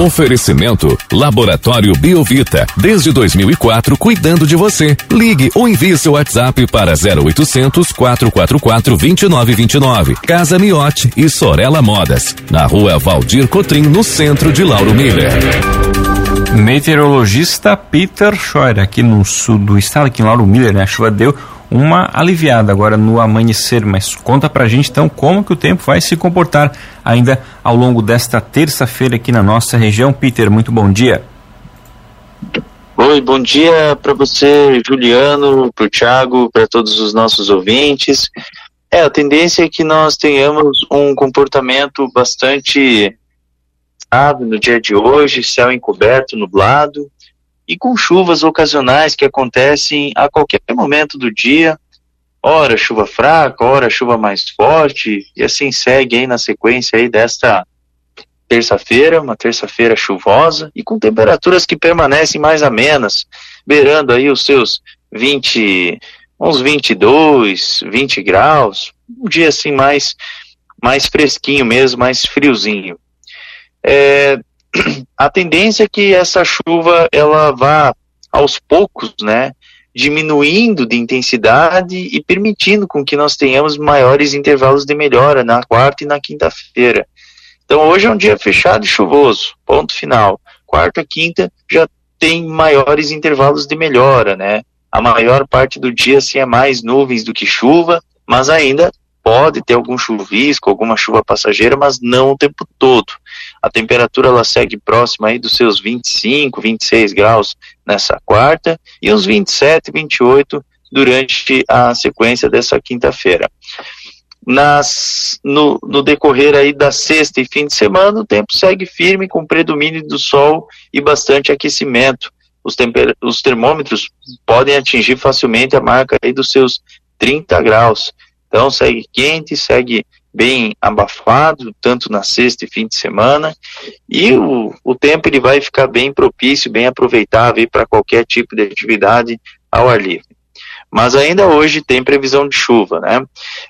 Oferecimento Laboratório Biovita. Desde 2004, cuidando de você. Ligue ou envie seu WhatsApp para 0800 444 2929. Casa Miote e Sorella Modas. Na rua Valdir Cotrim, no centro de Lauro Miller. Meteorologista Peter Scheuer, aqui no sul do estado, aqui em Lauro Miller, né? A chuva deu uma aliviada agora no amanhecer, mas conta pra gente então como que o tempo vai se comportar ainda ao longo desta terça-feira aqui na nossa região. Peter, muito bom dia. Oi, bom dia para você, Juliano, para o Thiago, para todos os nossos ouvintes. É, a tendência é que nós tenhamos um comportamento bastante sábio no dia de hoje, céu encoberto, nublado, e com chuvas ocasionais que acontecem a qualquer momento do dia, ora chuva fraca, ora chuva mais forte, e assim segue aí na sequência aí desta terça-feira, uma terça-feira chuvosa e com temperaturas que permanecem mais amenas, beirando aí os seus 20, uns 22, 20 graus, um dia assim mais mais fresquinho mesmo, mais friozinho. É, a tendência é que essa chuva ela vá aos poucos, né, diminuindo de intensidade e permitindo com que nós tenhamos maiores intervalos de melhora na quarta e na quinta-feira. Então hoje é um dia fechado e chuvoso, ponto final. Quarta, quinta já tem maiores intervalos de melhora, né? A maior parte do dia sim é mais nuvens do que chuva, mas ainda pode ter algum chuvisco, alguma chuva passageira, mas não o tempo todo. A temperatura ela segue próxima aí dos seus 25, 26 graus nessa quarta e uns 27, 28 durante a sequência dessa quinta-feira. Nas, no, no, decorrer aí da sexta e fim de semana, o tempo segue firme com predomínio do sol e bastante aquecimento. Os, temper, os termômetros podem atingir facilmente a marca aí dos seus 30 graus. Então segue quente, segue bem abafado, tanto na sexta e fim de semana, e o, o tempo ele vai ficar bem propício, bem aproveitável para qualquer tipo de atividade ao ar livre. Mas ainda hoje tem previsão de chuva, né?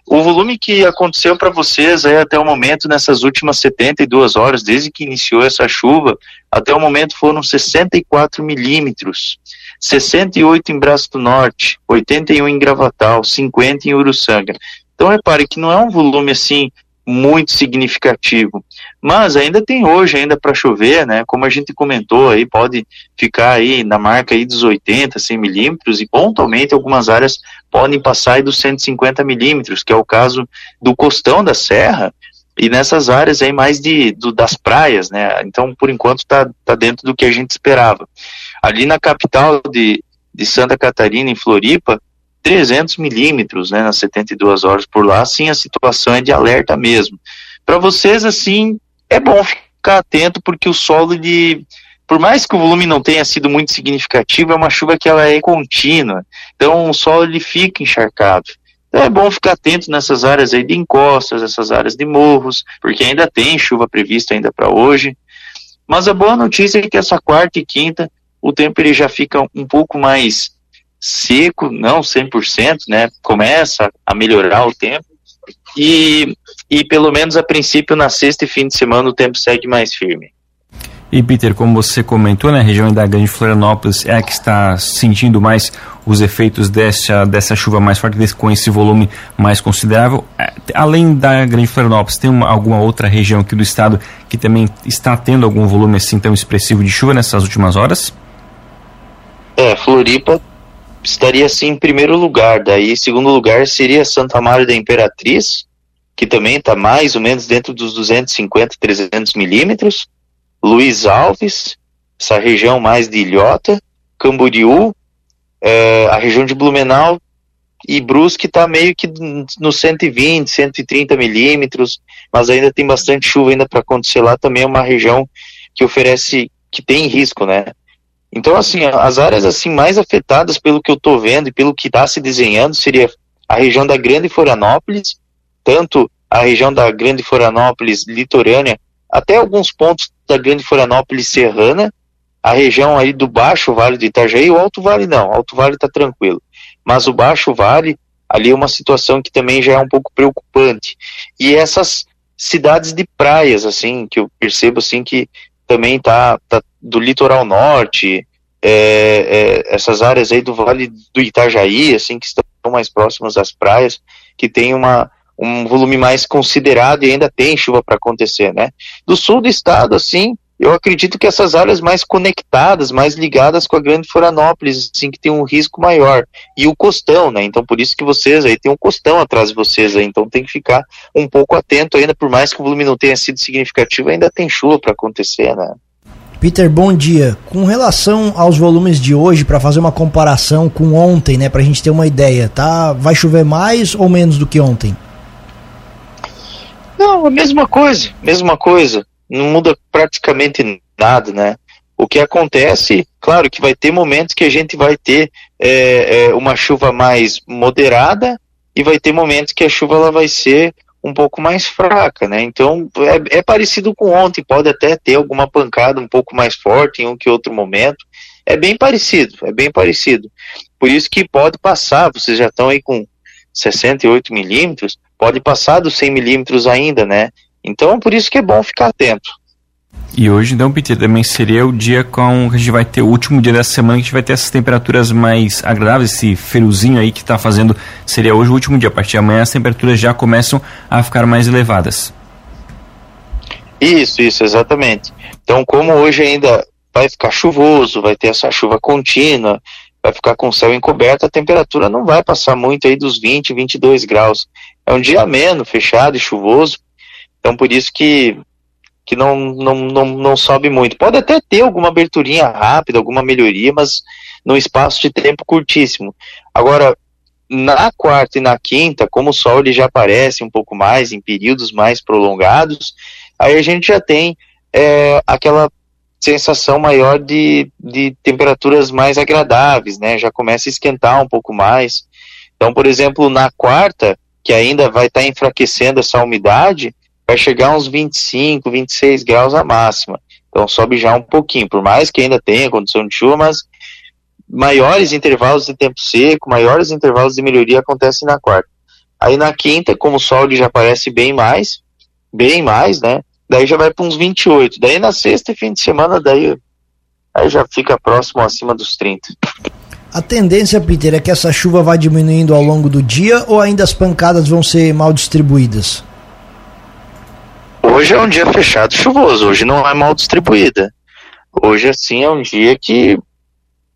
O volume que aconteceu para vocês aí até o momento, nessas últimas 72 horas, desde que iniciou essa chuva, até o momento foram 64 milímetros. 68 em Braço do Norte, 81 em Gravatal, 50 em Uruçanga. Então repare que não é um volume assim muito significativo, mas ainda tem hoje ainda para chover, né? Como a gente comentou aí, pode ficar aí na marca aí dos 80, 100 milímetros e pontualmente algumas áreas podem passar aí dos 150 milímetros, que é o caso do costão da serra e nessas áreas aí mais de do, das praias, né? Então por enquanto está tá dentro do que a gente esperava. Ali na capital de, de Santa Catarina, em Floripa, 300 milímetros, né, nas 72 horas por lá, assim, a situação é de alerta mesmo. Para vocês, assim, é bom ficar atento porque o solo, de, por mais que o volume não tenha sido muito significativo, é uma chuva que ela é contínua, então o solo ele fica encharcado. Então é bom ficar atento nessas áreas aí de encostas, essas áreas de morros, porque ainda tem chuva prevista ainda para hoje. Mas a boa notícia é que essa quarta e quinta o tempo ele já fica um pouco mais seco, não 100%, né? Começa a melhorar o tempo. E, e pelo menos a princípio na sexta e fim de semana o tempo segue mais firme. E Peter, como você comentou, né, a região da Grande Florianópolis é a que está sentindo mais os efeitos dessa, dessa chuva mais forte, desse, com esse volume mais considerável. É, além da Grande Florianópolis, tem uma, alguma outra região aqui do estado que também está tendo algum volume assim tão expressivo de chuva nessas últimas horas? É, Floripa estaria assim em primeiro lugar. Daí, segundo lugar seria Santa Maria da Imperatriz, que também está mais ou menos dentro dos 250, 300 milímetros. Luiz Alves, essa região mais de Ilhota, Camboriú, é, a região de Blumenau e Brusque está meio que no 120, 130 milímetros, mas ainda tem bastante chuva ainda para acontecer lá. Também é uma região que oferece, que tem risco, né? Então, assim, as áreas assim mais afetadas pelo que eu estou vendo e pelo que está se desenhando seria a região da Grande Florianópolis, tanto a região da Grande Florianópolis litorânea até alguns pontos da Grande Florianópolis serrana, a região aí do Baixo Vale do Itajaí, o Alto Vale não, o Alto Vale está tranquilo, mas o Baixo Vale, ali é uma situação que também já é um pouco preocupante. E essas cidades de praias, assim, que eu percebo, assim, que também tá, tá do litoral norte, é, é, essas áreas aí do Vale do Itajaí, assim, que estão mais próximas das praias, que tem uma, um volume mais considerado e ainda tem chuva para acontecer, né? Do sul do estado, assim, eu acredito que essas áreas mais conectadas, mais ligadas com a Grande Florianópolis, assim, que tem um risco maior. E o costão, né? Então, por isso que vocês aí tem um costão atrás de vocês aí, então tem que ficar um pouco atento ainda, por mais que o volume não tenha sido significativo, ainda tem chuva para acontecer, né? Peter, bom dia. Com relação aos volumes de hoje, para fazer uma comparação com ontem, né, para a gente ter uma ideia, tá? Vai chover mais ou menos do que ontem? Não, a mesma coisa, mesma coisa não muda praticamente nada, né? O que acontece, claro que vai ter momentos que a gente vai ter é, é, uma chuva mais moderada e vai ter momentos que a chuva ela vai ser um pouco mais fraca, né? Então é, é, parecido com ontem, pode até ter alguma pancada um pouco mais forte em um que outro momento. É bem parecido, é bem parecido. Por isso que pode passar, vocês já estão aí com 68 milímetros, pode passar dos 100 milímetros ainda, né? Então, por isso que é bom ficar atento. E hoje, então, Peter, também seria o dia com que a gente vai ter o último dia dessa semana que a gente vai ter essas temperaturas mais agradáveis, esse feruzinho aí que está fazendo, seria hoje o último dia. A partir de amanhã as temperaturas já começam a ficar mais elevadas. Isso, isso, exatamente. Então, como hoje ainda vai ficar chuvoso, vai ter essa chuva contínua, vai ficar com o céu encoberto, a temperatura não vai passar muito aí dos 20, 22 graus. É um dia ameno, fechado e chuvoso, então por isso que, que não, não, não, não sobe muito. Pode até ter alguma aberturinha rápida, alguma melhoria, mas num espaço de tempo curtíssimo. Agora, na quarta e na quinta, como o sol ele já aparece um pouco mais, em períodos mais prolongados, aí a gente já tem é, aquela sensação maior de, de temperaturas mais agradáveis, né? Já começa a esquentar um pouco mais. Então, por exemplo, na quarta, que ainda vai estar tá enfraquecendo essa umidade, vai chegar uns 25, 26 graus a máxima. Então sobe já um pouquinho, por mais que ainda tenha condição de chuva, mas maiores intervalos de tempo seco, maiores intervalos de melhoria acontecem na quarta. Aí na quinta, como o sol já aparece bem mais, bem mais, né? Daí já vai para uns 28. Daí na sexta e fim de semana, daí aí já fica próximo acima dos 30. A tendência, Peter, é que essa chuva vai diminuindo ao longo do dia ou ainda as pancadas vão ser mal distribuídas? Hoje é um dia fechado chuvoso, hoje não é mal distribuída. Hoje, assim, é um dia que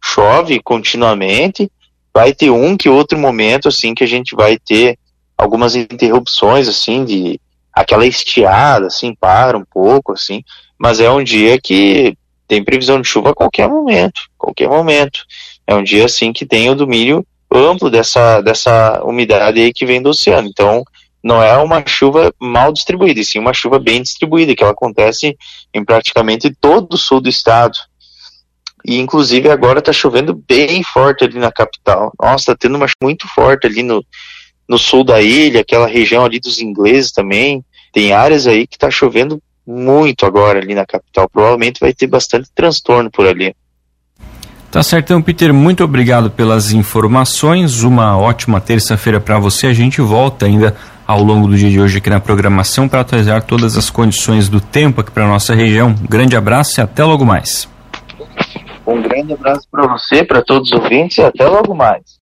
chove continuamente, vai ter um que outro momento, assim, que a gente vai ter algumas interrupções, assim, de aquela estiada, assim, para um pouco, assim, mas é um dia que tem previsão de chuva a qualquer momento, qualquer momento. É um dia, assim, que tem o domínio amplo dessa, dessa umidade aí que vem do oceano. Então, não é uma chuva mal distribuída, e sim uma chuva bem distribuída, que ela acontece em praticamente todo o sul do estado. E inclusive agora está chovendo bem forte ali na capital. Nossa, está tendo uma chuva muito forte ali no, no sul da ilha, aquela região ali dos ingleses também. Tem áreas aí que está chovendo muito agora ali na capital. Provavelmente vai ter bastante transtorno por ali. Tá certo, então, Peter, muito obrigado pelas informações. Uma ótima terça-feira para você. A gente volta ainda ao longo do dia de hoje aqui na programação para atualizar todas as condições do tempo aqui para nossa região. Um grande abraço e até logo mais. Um grande abraço para você, para todos os ouvintes e até logo mais.